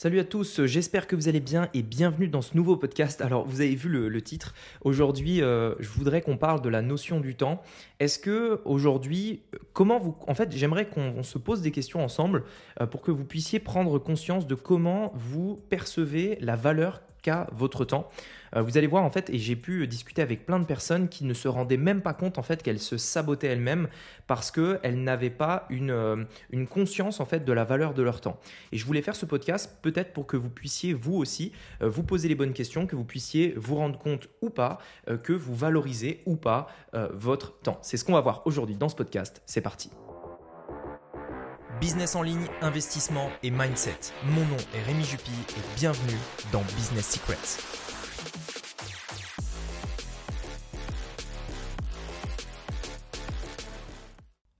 Salut à tous, j'espère que vous allez bien et bienvenue dans ce nouveau podcast. Alors vous avez vu le, titre, aujourd'hui euh, je voudrais qu'on parle de la notion du temps. Est-ce que aujourd'hui, comment vous... En fait j'aimerais qu'on se pose des questions ensemble euh, pour que vous puissiez prendre conscience de comment vous percevez la valeur votre temps. Euh, vous allez voir en fait, et j'ai pu discuter avec plein de personnes qui ne se rendaient même pas compte en fait qu'elles se sabotaient elles-mêmes parce qu'elles n'avaient pas une, euh, une conscience en fait de la valeur de leur temps. Et je voulais faire ce podcast peut-être pour que vous puissiez vous aussi euh, vous poser les bonnes questions, que vous puissiez vous rendre compte ou pas que vous valorisez ou pas votre temps. C'est ce qu'on va voir aujourd'hui dans ce podcast. C'est parti. Business en ligne, investissement et mindset. Mon nom est Rémi Jupy et bienvenue dans Business Secrets.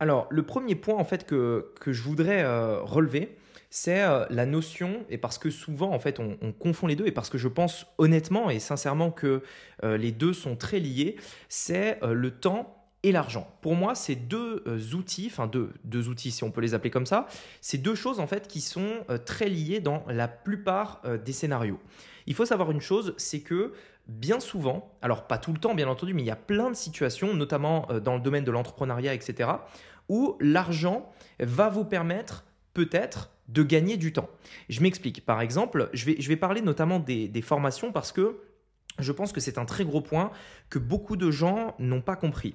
Alors, le premier point en fait que, je voudrais euh, relever, c'est euh, la notion, et parce que souvent en fait on, confond les deux, et parce que je pense honnêtement et sincèrement que euh, les deux sont très liés, c'est le temps et l'argent. Pour moi, c'est deux outils, enfin deux, deux, outils si on peut les appeler comme ça, c'est deux choses en fait qui sont très liées dans la plupart des scénarios. Il faut savoir une chose, c'est que bien souvent, alors pas tout le temps bien entendu, mais il y a plein de situations, notamment euh, dans le domaine de l'entrepreneuriat, etc., où l'argent va vous permettre peut-être de gagner du temps. Je m'explique. Par exemple, je vais, parler notamment des formations parce que je pense que c'est un très gros point que beaucoup de gens n'ont pas compris.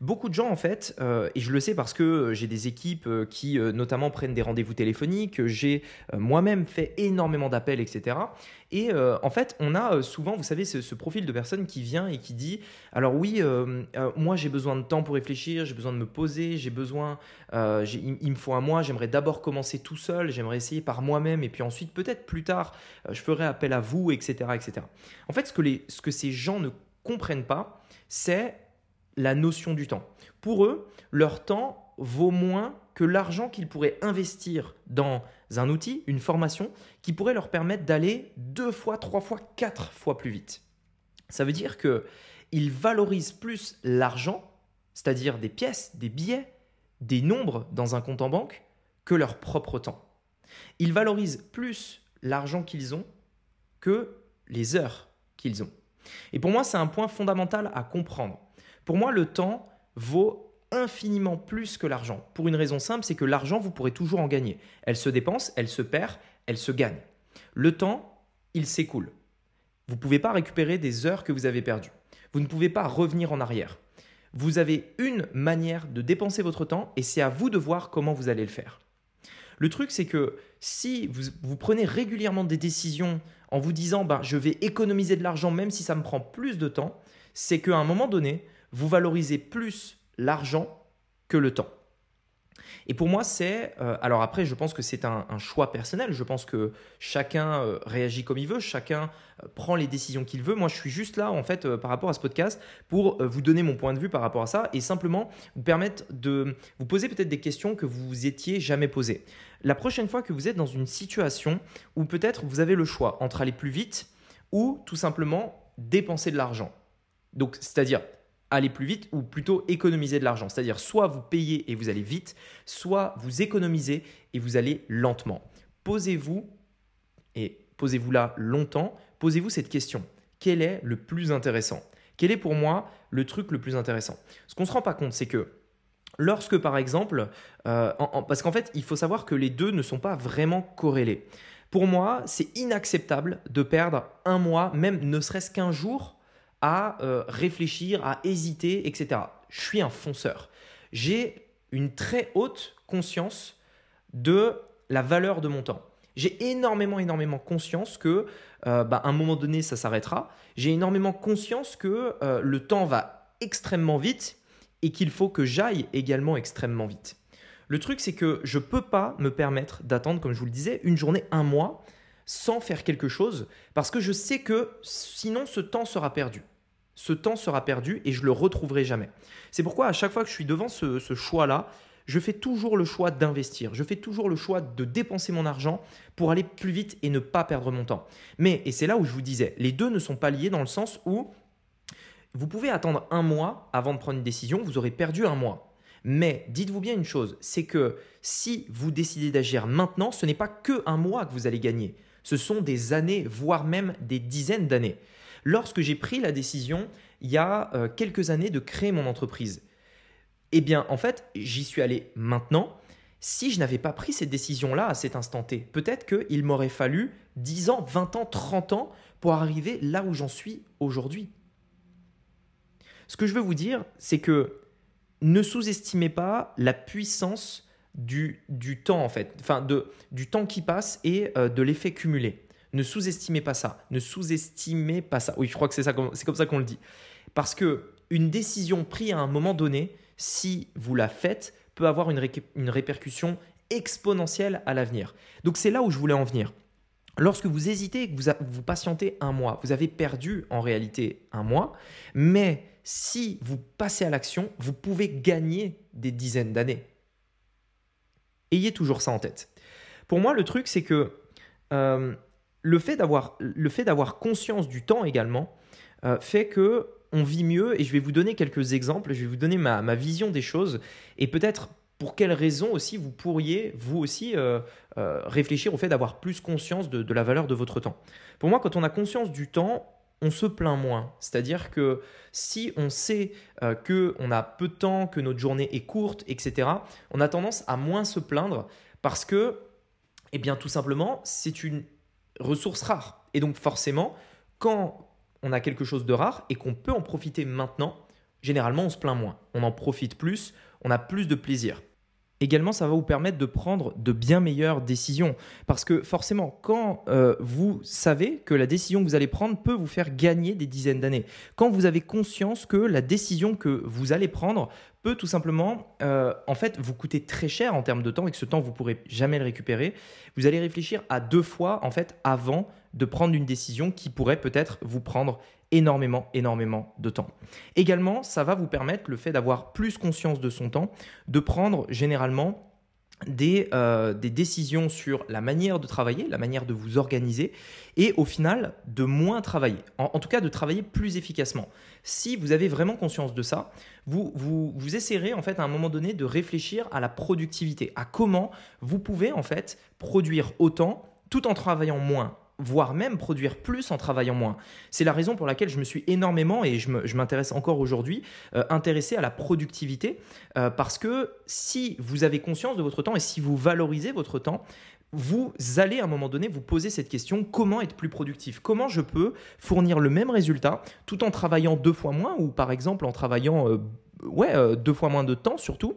Beaucoup de gens, en fait, euh, et je le sais parce que j'ai des équipes euh, qui euh, notamment prennent des rendez-vous téléphoniques, j'ai moi-même fait énormément d'appels, etc. Et en fait, on a souvent, vous savez, ce, profil de personne qui vient et qui dit, alors oui, moi j'ai besoin de temps pour réfléchir, j'ai besoin de me poser, j'ai besoin, il, il, me faut un mois, j'aimerais d'abord commencer tout seul, j'aimerais essayer par moi-même, et puis ensuite, peut-être plus tard, je ferai appel à vous, etc. etc. En fait, ce que, les, ce que ces gens ne comprennent pas, c'est la notion du temps. Pour eux, leur temps vaut moins que l'argent qu'ils pourraient investir dans un outil, une formation, qui pourrait leur permettre d'aller deux fois, trois fois, quatre fois plus vite. Ça veut dire qu'ils valorisent plus l'argent, c'est-à-dire des pièces, des billets, des nombres dans un compte en banque, que leur propre temps. Ils valorisent plus l'argent qu'ils ont que les heures qu'ils ont. Et pour moi, c'est un point fondamental à comprendre. Pour moi, le temps vaut infiniment plus que l'argent. Pour une raison simple, c'est que l'argent, vous pourrez toujours en gagner. Elle se dépense, elle se perd, elle se gagne. Le temps, il s'écoule. Vous ne pouvez pas récupérer des heures que vous avez perdues. Vous ne pouvez pas revenir en arrière. Vous avez une manière de dépenser votre temps et c'est à vous de voir comment vous allez le faire. Le truc, c'est que si vous, prenez régulièrement des décisions en vous disant bah, je vais économiser de l'argent même si ça me prend plus de temps, c'est qu'à un moment donné, vous valorisez plus l'argent que le temps. Et pour moi, c'est... Euh, alors après, je pense que c'est un, choix personnel. Je pense que chacun euh, réagit comme il veut, chacun euh, prend les décisions qu'il veut. Moi, je suis juste là, en fait, par rapport à ce podcast, pour vous donner mon point de vue par rapport à ça et simplement vous permettre de vous poser peut-être des questions que vous vous étiez jamais posées. La prochaine fois que vous êtes dans une situation où peut-être vous avez le choix entre aller plus vite ou tout simplement dépenser de l'argent. Donc, c'est-à-dire aller plus vite ou plutôt économiser de l'argent. C'est-à-dire soit vous payez et vous allez vite, soit vous économisez et vous allez lentement. Posez-vous, et posez-vous là longtemps, posez-vous cette question. Quel est le plus intéressant? Quel est pour moi le truc le plus intéressant? Ce qu'on ne se rend pas compte, c'est que lorsque par exemple, euh, parce qu'en fait, il faut savoir que les deux ne sont pas vraiment corrélés. Pour moi, c'est inacceptable de perdre un mois, même ne serait-ce qu'un jour, à euh, réfléchir, à hésiter, etc. Je suis un fonceur. J'ai une très haute conscience de la valeur de mon temps. J'ai énormément, énormément conscience que euh, bah, un moment donné, ça s'arrêtera. J'ai énormément conscience que euh, le temps va extrêmement vite et qu'il faut que j'aille également extrêmement vite. Le truc, c'est que je ne peux pas me permettre d'attendre, comme je vous le disais, une journée, un mois, sans faire quelque chose, parce que je sais que sinon ce temps sera perdu. Ce temps sera perdu et je le retrouverai jamais. C'est pourquoi à chaque fois que je suis devant ce, choix-là, je fais toujours le choix d'investir. Je fais toujours le choix de dépenser mon argent pour aller plus vite et ne pas perdre mon temps. Mais, et c'est là où je vous disais, les deux ne sont pas liés dans le sens où vous pouvez attendre un mois avant de prendre une décision, vous aurez perdu un mois. Mais dites-vous bien une chose, c'est que si vous décidez d'agir maintenant, ce n'est pas que un mois que vous allez gagner. Ce sont des années, voire même des dizaines d'années. Lorsque j'ai pris la décision, il y a euh, quelques années, de créer mon entreprise, eh bien, en fait, j'y suis allé maintenant. Si je n'avais pas pris cette décision-là à cet instant T, peut-être qu'il m'aurait fallu 10 ans, 20 ans, 30 ans pour arriver là où j'en suis aujourd'hui. Ce que je veux vous dire, c'est que ne sous-estimez pas la puissance du, du, temps, en fait, enfin, de, du temps qui passe et euh, de l'effet cumulé. Ne sous-estimez pas ça. Ne sous-estimez pas ça. Oui, je crois que c'est comme ça qu'on le dit. Parce que une décision prise à un moment donné, si vous la faites, peut avoir une, une répercussion exponentielle à l'avenir. Donc c'est là où je voulais en venir. Lorsque vous hésitez que vous, vous patientez un mois, vous avez perdu en réalité un mois, mais si vous passez à l'action, vous pouvez gagner des dizaines d'années. Ayez toujours ça en tête. Pour moi, le truc, c'est que euh, le fait d'avoir conscience du temps également euh, fait que on vit mieux et je vais vous donner quelques exemples, je vais vous donner ma, vision des choses et peut-être pour quelles raisons aussi vous pourriez vous aussi euh, réfléchir au fait d'avoir plus conscience de, la valeur de votre temps. Pour moi, quand on a conscience du temps, on se plaint moins. C'est-à-dire que si on sait qu'on que on a peu de temps, que notre journée est courte, etc., on a tendance à moins se plaindre parce que, eh bien, tout simplement, c'est une ressource rare. Et donc forcément, quand on a quelque chose de rare et qu'on peut en profiter maintenant, généralement on se plaint moins. On en profite plus, on a plus de plaisir. Également, ça va vous permettre de prendre de bien meilleures décisions. Parce que forcément, quand euh, vous savez que la décision que vous allez prendre peut vous faire gagner des dizaines d'années, quand vous avez conscience que la décision que vous allez prendre peut tout simplement euh, en fait vous coûter très cher en termes de temps et que ce temps vous pourrez jamais le récupérer, vous allez réfléchir à deux fois en fait avant de prendre une décision qui pourrait peut-être vous prendre énormément, énormément de temps. Également, ça va vous permettre, le fait d'avoir plus conscience de son temps, de prendre généralement des, euh, des, décisions sur la manière de travailler, la manière de vous organiser, et au final de moins travailler, en, tout cas de travailler plus efficacement. Si vous avez vraiment conscience de ça, vous, vous, vous essaierez en fait à un moment donné de réfléchir à la productivité, à comment vous pouvez en fait produire autant tout en travaillant moins voire même produire plus en travaillant moins. C'est la raison pour laquelle je me suis énormément, et je m'intéresse encore aujourd'hui, euh, intéressé à la productivité, euh, parce que si vous avez conscience de votre temps et si vous valorisez votre temps, vous allez à un moment donné vous poser cette question, comment être plus productif? Comment je peux fournir le même résultat tout en travaillant deux fois moins, ou par exemple en travaillant euh, ouais, deux fois moins de temps surtout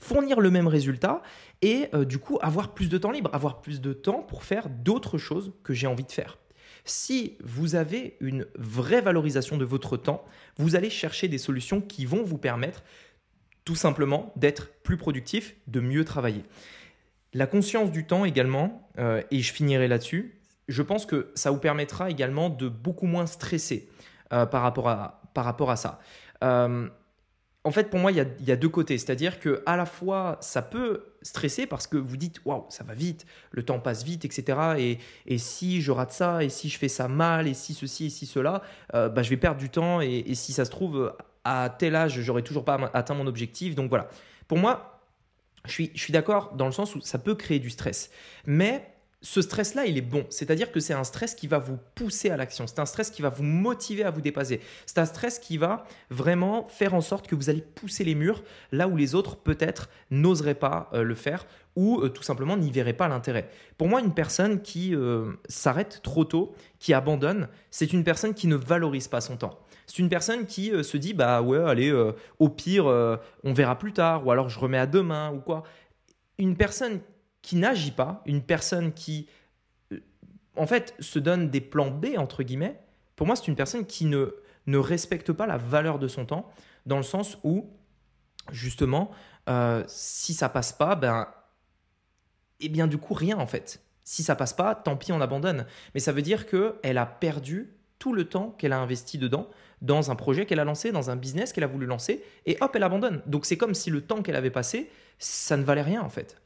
fournir le même résultat et euh, du coup avoir plus de temps libre, avoir plus de temps pour faire d'autres choses que j'ai envie de faire. Si vous avez une vraie valorisation de votre temps, vous allez chercher des solutions qui vont vous permettre tout simplement d'être plus productif, de mieux travailler. La conscience du temps également, euh, et je finirai là-dessus, je pense que ça vous permettra également de beaucoup moins stresser euh, par, rapport à, par rapport à ça en fait, pour moi, il y a, deux côtés. C'est-à-dire que à la fois, ça peut stresser parce que vous dites, waouh, ça va vite, le temps passe vite, etc. Et, si je rate ça, et si je fais ça mal, et si ceci, et si cela, euh, bah, je vais perdre du temps. Et, si ça se trouve, à tel âge, j'aurai toujours pas atteint mon objectif. Donc voilà. Pour moi, je suis, je suis d'accord dans le sens où ça peut créer du stress. Mais ce stress-là, il est bon. C'est-à-dire que c'est un stress qui va vous pousser à l'action. C'est un stress qui va vous motiver à vous dépasser. C'est un stress qui va vraiment faire en sorte que vous allez pousser les murs là où les autres peut-être n'oseraient pas euh, le faire ou euh, tout simplement n'y verraient pas l'intérêt. Pour moi, une personne qui euh, s'arrête trop tôt, qui abandonne, c'est une personne qui ne valorise pas son temps. C'est une personne qui se dit bah ouais, allez, au pire, on verra plus tard, ou alors je remets à demain, ou quoi. Une personne qui n'agit pas, une personne qui, euh, en fait, se donne des plans B, entre guillemets, pour moi, c'est une personne qui ne, ne respecte pas la valeur de son temps, dans le sens où, justement, euh, si ça passe pas, ben, eh bien, du coup, rien, en fait. Si ça passe pas, tant pis, on abandonne. Mais ça veut dire qu'elle a perdu tout le temps qu'elle a investi dedans, dans un projet qu'elle a lancé, dans un business qu'elle a voulu lancer, et hop, elle abandonne. Donc c'est comme si le temps qu'elle avait passé, ça ne valait rien en fait.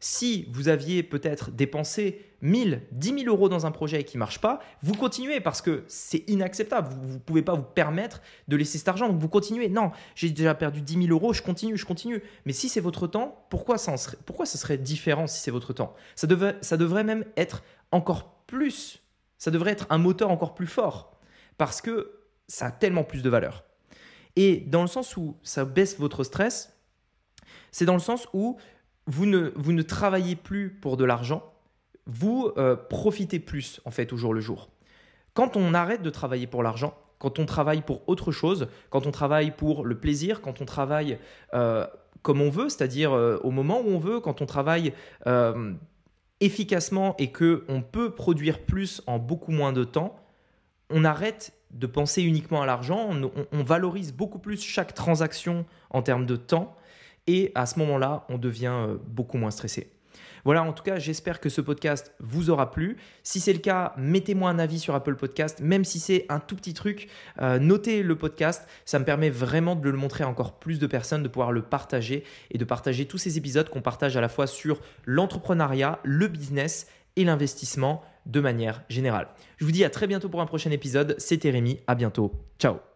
Si vous aviez peut-être dépensé 1000, 10 000 euros dans un projet qui ne marche pas, vous continuez parce que c'est inacceptable. Vous ne pouvez pas vous permettre de laisser cet argent. Donc vous continuez. Non, j'ai déjà perdu 10 000 euros, je continue, je continue. Mais si c'est votre temps, pourquoi ça, serait, différent si c'est votre temps? Ça, ça devrait même être encore plus. Ça devrait être un moteur encore plus fort parce que ça a tellement plus de valeur. Et dans le sens où ça baisse votre stress, c'est dans le sens où vous ne, travaillez plus pour de l'argent, vous euh, profitez plus en fait au jour le jour. Quand on arrête de travailler pour l'argent, quand on travaille pour autre chose, quand on travaille pour le plaisir, quand on travaille euh, comme on veut, c'est-à-dire euh, au moment où on veut, quand on travaille efficacement et que on peut produire plus en beaucoup moins de temps, on arrête de penser uniquement à l'argent, on, valorise beaucoup plus chaque transaction en termes de temps et à ce moment-là, on devient euh, beaucoup moins stressé. Voilà, en tout cas, j'espère que ce podcast vous aura plu. Si c'est le cas, mettez-moi un avis sur Apple Podcast, même si c'est un tout petit truc. Euh, notez le podcast, ça me permet vraiment de le montrer à encore plus de personnes, de pouvoir le partager et de partager tous ces épisodes qu'on partage à la fois sur l'entrepreneuriat, le business et l'investissement de manière générale. Je vous dis à très bientôt pour un prochain épisode. C'était Rémi, à bientôt. Ciao